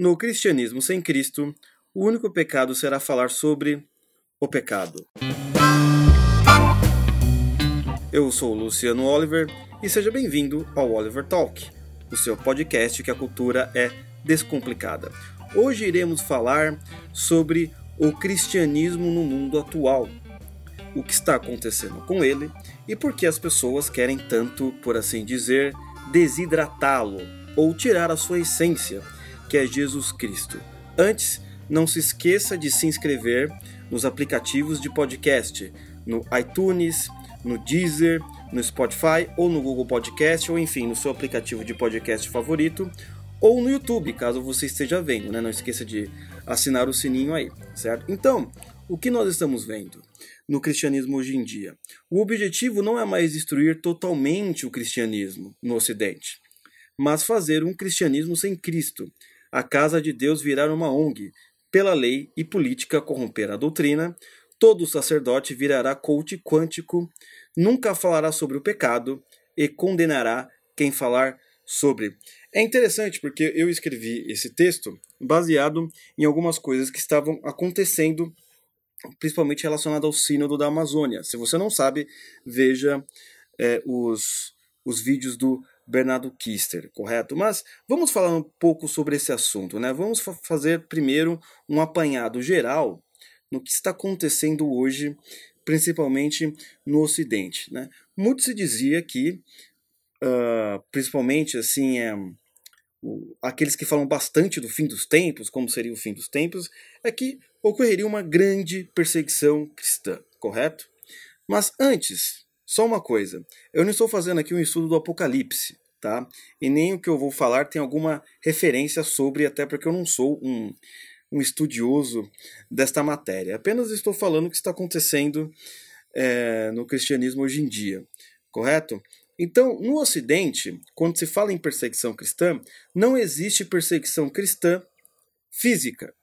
No cristianismo sem Cristo, o único pecado será falar sobre o pecado. Eu sou Luciano Oliver e seja bem-vindo ao Oliver Talk, o seu podcast que a cultura é descomplicada. Hoje iremos falar sobre o cristianismo no mundo atual, o que está acontecendo com ele e por que as pessoas querem tanto, por assim dizer, desidratá-lo ou tirar a sua essência que é Jesus Cristo. Antes, não se esqueça de se inscrever nos aplicativos de podcast, no iTunes, no Deezer, no Spotify ou no Google Podcast, ou enfim, no seu aplicativo de podcast favorito, ou no YouTube, caso você esteja vendo, né? Não esqueça de assinar o sininho aí, certo? Então, o que nós estamos vendo no cristianismo hoje em dia? O objetivo não é mais destruir totalmente o cristianismo no Ocidente, mas fazer um cristianismo sem Cristo, a casa de Deus virar uma ONG, pela lei e política corromper a doutrina, todo sacerdote virará coach quântico, nunca falará sobre o pecado e condenará quem falar sobre. É interessante porque eu escrevi esse texto baseado em algumas coisas que estavam acontecendo, principalmente relacionado ao sínodo da Amazônia. Se você não sabe, veja é, os, os vídeos do Bernardo Kister, correto? Mas vamos falar um pouco sobre esse assunto, né? Vamos fa fazer primeiro um apanhado geral no que está acontecendo hoje, principalmente no Ocidente, né? Muito se dizia que, uh, principalmente assim, é, o, aqueles que falam bastante do fim dos tempos, como seria o fim dos tempos, é que ocorreria uma grande perseguição cristã, correto? Mas antes, só uma coisa, eu não estou fazendo aqui um estudo do Apocalipse, tá? E nem o que eu vou falar tem alguma referência sobre, até porque eu não sou um, um estudioso desta matéria. Apenas estou falando o que está acontecendo é, no cristianismo hoje em dia, correto? Então, no Ocidente, quando se fala em perseguição cristã, não existe perseguição cristã física,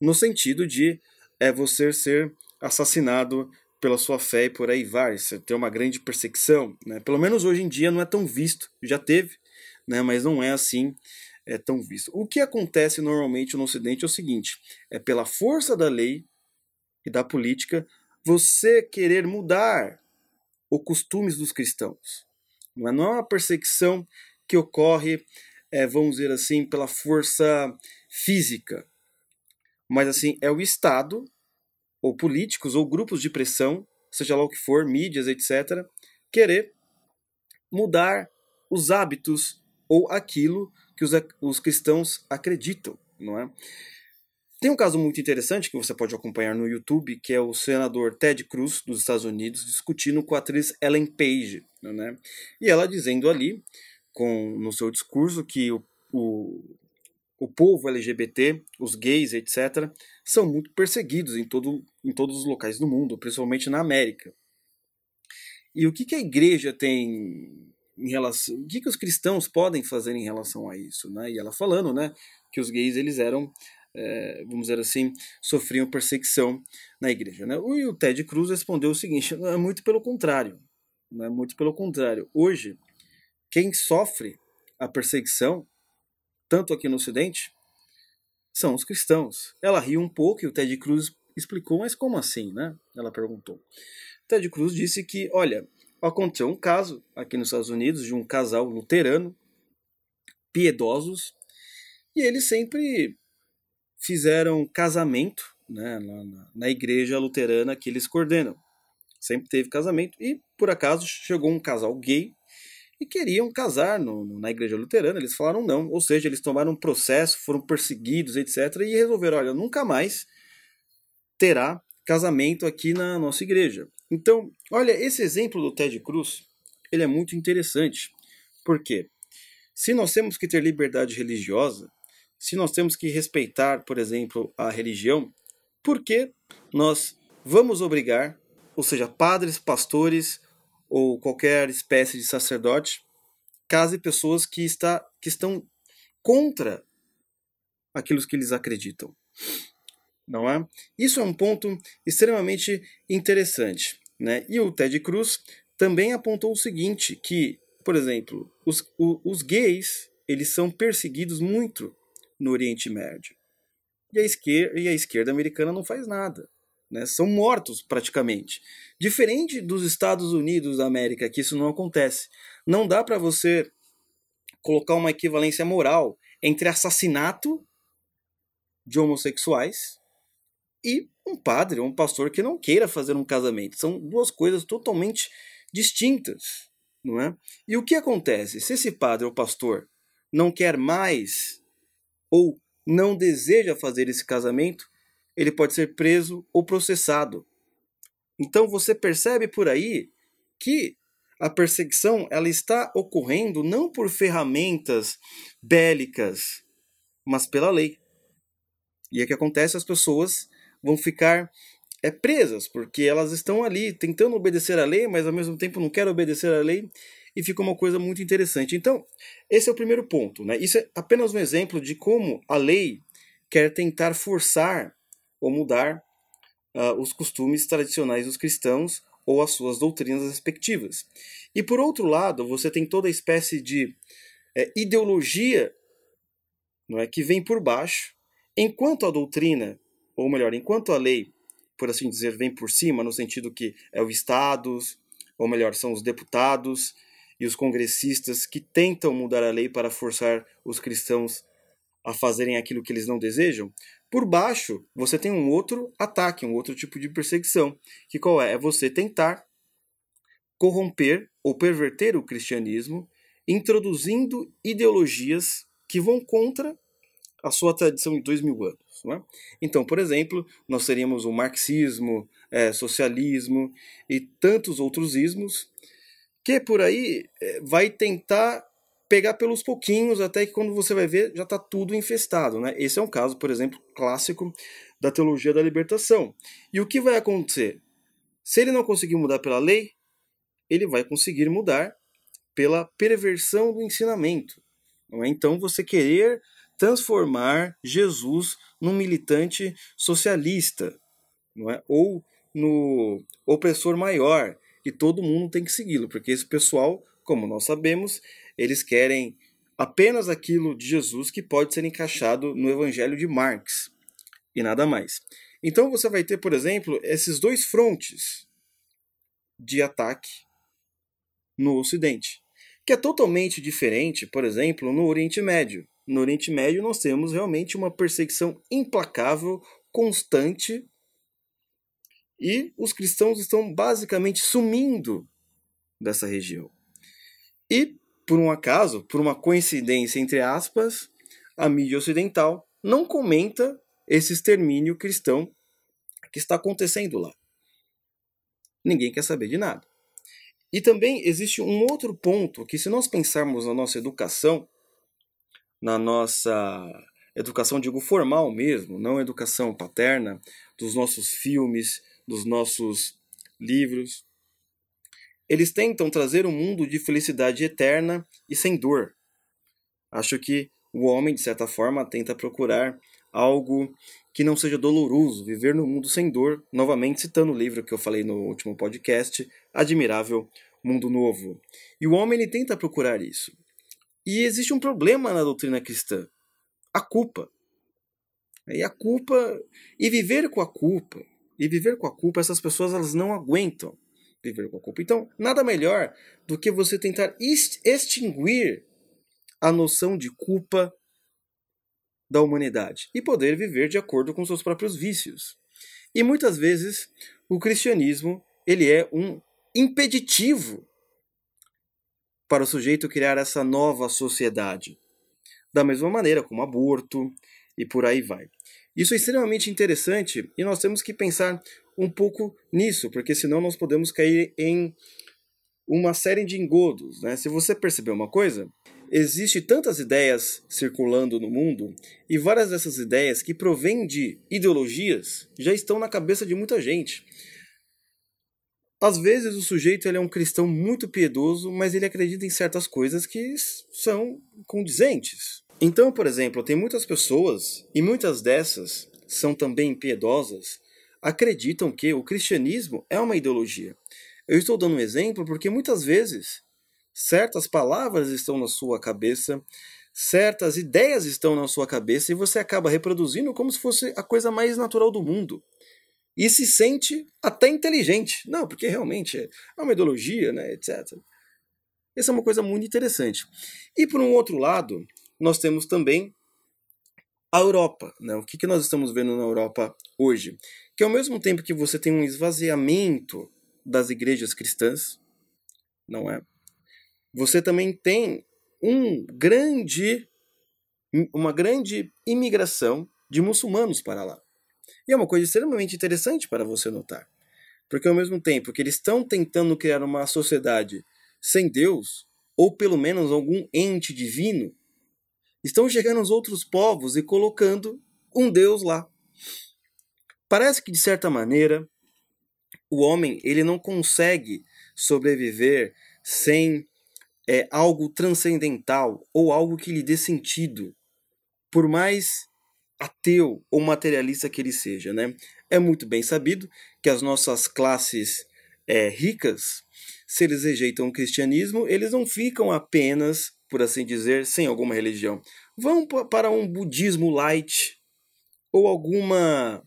no sentido de é, você ser assassinado pela sua fé e por aí vai. Você tem uma grande perseguição, né? Pelo menos hoje em dia não é tão visto. Já teve, né? Mas não é assim é tão visto. O que acontece normalmente no Ocidente é o seguinte: é pela força da lei e da política você querer mudar os costumes dos cristãos. Não é, não é uma perseguição que ocorre, é, vamos dizer assim, pela força física, mas assim é o Estado ou políticos ou grupos de pressão, seja lá o que for, mídias, etc., querer mudar os hábitos ou aquilo que os, os cristãos acreditam, não é? Tem um caso muito interessante que você pode acompanhar no YouTube, que é o senador Ted Cruz dos Estados Unidos discutindo com a atriz Ellen Page, né? E ela dizendo ali, com no seu discurso, que o, o o povo LGBT, os gays, etc., são muito perseguidos em, todo, em todos os locais do mundo, principalmente na América. E o que, que a igreja tem em relação. O que, que os cristãos podem fazer em relação a isso? Né? E ela falando né, que os gays eles eram, é, vamos dizer assim, sofriam perseguição na igreja. Né? E o Ted Cruz respondeu o seguinte: é muito pelo contrário. Não é muito pelo contrário. Hoje, quem sofre a perseguição tanto aqui no Ocidente, são os cristãos. Ela riu um pouco e o Ted Cruz explicou, mas como assim, né? Ela perguntou. Ted Cruz disse que, olha, aconteceu um caso aqui nos Estados Unidos de um casal luterano, piedosos, e eles sempre fizeram casamento né, na, na igreja luterana que eles coordenam. Sempre teve casamento e, por acaso, chegou um casal gay e queriam casar no, na igreja luterana. Eles falaram não, ou seja, eles tomaram um processo, foram perseguidos, etc. E resolveram: olha, nunca mais terá casamento aqui na nossa igreja. Então, olha, esse exemplo do Ted Cruz, ele é muito interessante. Por quê? Se nós temos que ter liberdade religiosa, se nós temos que respeitar, por exemplo, a religião, por que nós vamos obrigar, ou seja, padres, pastores, ou qualquer espécie de sacerdote case pessoas que, está, que estão contra aquilo que eles acreditam. Não é? Isso é um ponto extremamente interessante. Né? E o Ted Cruz também apontou o seguinte, que, por exemplo, os, os gays eles são perseguidos muito no Oriente Médio. E a esquerda, e a esquerda americana não faz nada. Né? São mortos praticamente. Diferente dos Estados Unidos da América, que isso não acontece. Não dá para você colocar uma equivalência moral entre assassinato de homossexuais e um padre ou um pastor que não queira fazer um casamento. São duas coisas totalmente distintas, não é? E o que acontece? Se esse padre ou pastor não quer mais ou não deseja fazer esse casamento, ele pode ser preso ou processado. Então você percebe por aí que a perseguição ela está ocorrendo não por ferramentas bélicas, mas pela lei. E é que acontece, as pessoas vão ficar é, presas, porque elas estão ali tentando obedecer à lei, mas ao mesmo tempo não querem obedecer à lei, e fica uma coisa muito interessante. Então, esse é o primeiro ponto. Né? Isso é apenas um exemplo de como a lei quer tentar forçar ou mudar uh, os costumes tradicionais dos cristãos ou as suas doutrinas respectivas. E por outro lado, você tem toda a espécie de é, ideologia não é, que vem por baixo, enquanto a doutrina, ou melhor, enquanto a lei, por assim dizer, vem por cima, no sentido que é o Estado, ou melhor, são os deputados e os congressistas que tentam mudar a lei para forçar os cristãos a fazerem aquilo que eles não desejam, por baixo você tem um outro ataque, um outro tipo de perseguição, que qual é? É você tentar corromper ou perverter o cristianismo, introduzindo ideologias que vão contra a sua tradição de dois mil anos. É? Então, por exemplo, nós teríamos o marxismo, é, socialismo e tantos outros ismos que por aí é, vai tentar pegar pelos pouquinhos até que quando você vai ver já está tudo infestado. Né? Esse é um caso, por exemplo, clássico da teologia da libertação. E o que vai acontecer? Se ele não conseguir mudar pela lei, ele vai conseguir mudar pela perversão do ensinamento. É? Então você querer transformar Jesus num militante socialista, é? ou no opressor maior, e todo mundo tem que segui-lo, porque esse pessoal, como nós sabemos, eles querem apenas aquilo de Jesus que pode ser encaixado no Evangelho de Marx e nada mais. Então você vai ter, por exemplo, esses dois frontes de ataque no Ocidente, que é totalmente diferente, por exemplo, no Oriente Médio. No Oriente Médio nós temos realmente uma perseguição implacável, constante e os cristãos estão basicamente sumindo dessa região. E, por um acaso, por uma coincidência entre aspas, a mídia ocidental não comenta esse extermínio cristão que está acontecendo lá. Ninguém quer saber de nada. E também existe um outro ponto que, se nós pensarmos na nossa educação, na nossa educação, digo formal mesmo, não educação paterna, dos nossos filmes, dos nossos livros. Eles tentam trazer um mundo de felicidade eterna e sem dor. Acho que o homem, de certa forma, tenta procurar algo que não seja doloroso, viver no mundo sem dor, novamente citando o livro que eu falei no último podcast, Admirável Mundo Novo. E o homem ele tenta procurar isso. E existe um problema na doutrina cristã: a culpa. E a culpa e viver com a culpa e viver com a culpa, essas pessoas elas não aguentam viver com a culpa. Então, nada melhor do que você tentar extinguir a noção de culpa da humanidade e poder viver de acordo com seus próprios vícios. E muitas vezes o cristianismo ele é um impeditivo para o sujeito criar essa nova sociedade. Da mesma maneira como aborto e por aí vai. Isso é extremamente interessante e nós temos que pensar um pouco nisso, porque senão nós podemos cair em uma série de engodos. Né? Se você perceber uma coisa, existe tantas ideias circulando no mundo e várias dessas ideias que provêm de ideologias já estão na cabeça de muita gente. Às vezes o sujeito ele é um cristão muito piedoso, mas ele acredita em certas coisas que são condizentes. Então, por exemplo, tem muitas pessoas, e muitas dessas são também piedosas, acreditam que o cristianismo é uma ideologia. Eu estou dando um exemplo porque muitas vezes certas palavras estão na sua cabeça, certas ideias estão na sua cabeça e você acaba reproduzindo como se fosse a coisa mais natural do mundo. E se sente até inteligente. Não, porque realmente é uma ideologia, né, etc. Essa é uma coisa muito interessante. E por um outro lado, nós temos também a Europa. Né? O que, que nós estamos vendo na Europa hoje? Que ao mesmo tempo que você tem um esvaziamento das igrejas cristãs, não é? Você também tem um grande, uma grande imigração de muçulmanos para lá. E é uma coisa extremamente interessante para você notar. Porque ao mesmo tempo que eles estão tentando criar uma sociedade sem Deus, ou pelo menos algum ente divino, estão chegando os outros povos e colocando um Deus lá. Parece que de certa maneira o homem ele não consegue sobreviver sem é, algo transcendental ou algo que lhe dê sentido, por mais ateu ou materialista que ele seja. Né? É muito bem sabido que as nossas classes é, ricas, se eles rejeitam o cristianismo, eles não ficam apenas, por assim dizer, sem alguma religião. Vão para um budismo light ou alguma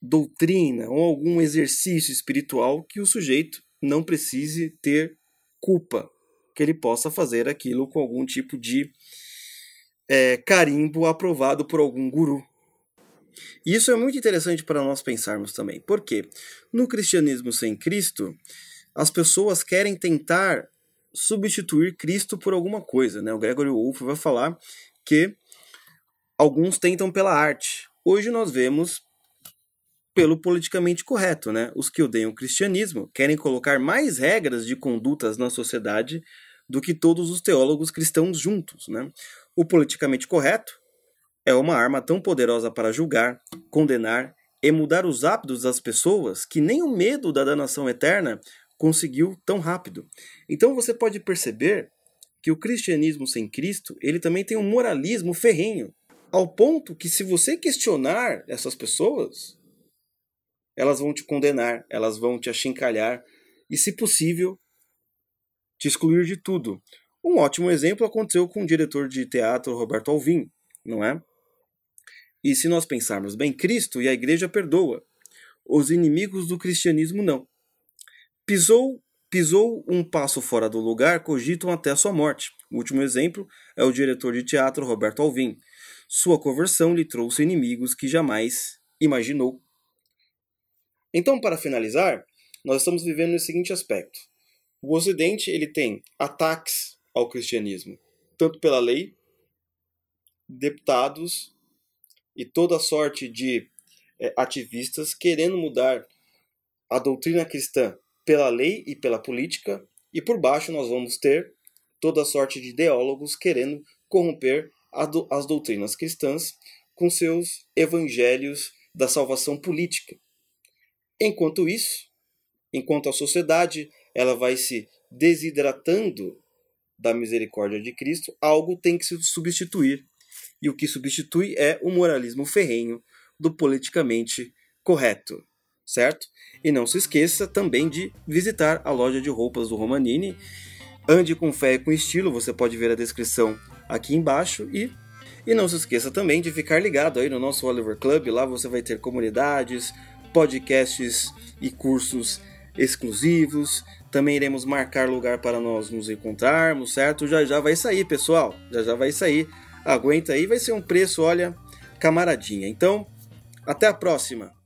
doutrina ou algum exercício espiritual que o sujeito não precise ter culpa que ele possa fazer aquilo com algum tipo de é, carimbo aprovado por algum guru. E isso é muito interessante para nós pensarmos também. porque No cristianismo sem Cristo, as pessoas querem tentar substituir Cristo por alguma coisa. Né? O Gregory Wolff vai falar que alguns tentam pela arte. Hoje nós vemos pelo politicamente correto, né? Os que odeiam o cristianismo querem colocar mais regras de condutas na sociedade do que todos os teólogos cristãos juntos. Né? O politicamente correto é uma arma tão poderosa para julgar, condenar e mudar os hábitos das pessoas que nem o medo da danação eterna conseguiu tão rápido. Então você pode perceber que o cristianismo sem Cristo, ele também tem um moralismo ferrenho, ao ponto que se você questionar essas pessoas, elas vão te condenar, elas vão te achincalhar e, se possível, te excluir de tudo. Um ótimo exemplo aconteceu com o diretor de teatro Roberto Alvim, não é? E se nós pensarmos bem, Cristo e a igreja perdoa. Os inimigos do cristianismo não. Pisou, pisou um passo fora do lugar, cogitam até sua morte. O último exemplo é o diretor de teatro Roberto Alvim. Sua conversão lhe trouxe inimigos que jamais imaginou. Então, para finalizar, nós estamos vivendo o seguinte aspecto. O Ocidente ele tem ataques ao cristianismo, tanto pela lei, deputados e toda sorte de é, ativistas querendo mudar a doutrina cristã pela lei e pela política, e por baixo nós vamos ter toda sorte de ideólogos querendo corromper as doutrinas cristãs com seus evangelhos da salvação política. Enquanto isso, enquanto a sociedade ela vai se desidratando da misericórdia de Cristo, algo tem que se substituir. E o que substitui é o moralismo ferrenho do politicamente correto, certo? E não se esqueça também de visitar a loja de roupas do Romanini. Ande com fé e com estilo, você pode ver a descrição aqui embaixo e e não se esqueça também de ficar ligado aí no nosso Oliver Club, lá você vai ter comunidades, podcasts e cursos exclusivos. Também iremos marcar lugar para nós nos encontrarmos, certo? Já já vai sair, pessoal. Já já vai sair. Aguenta aí, vai ser um preço, olha, camaradinha. Então, até a próxima.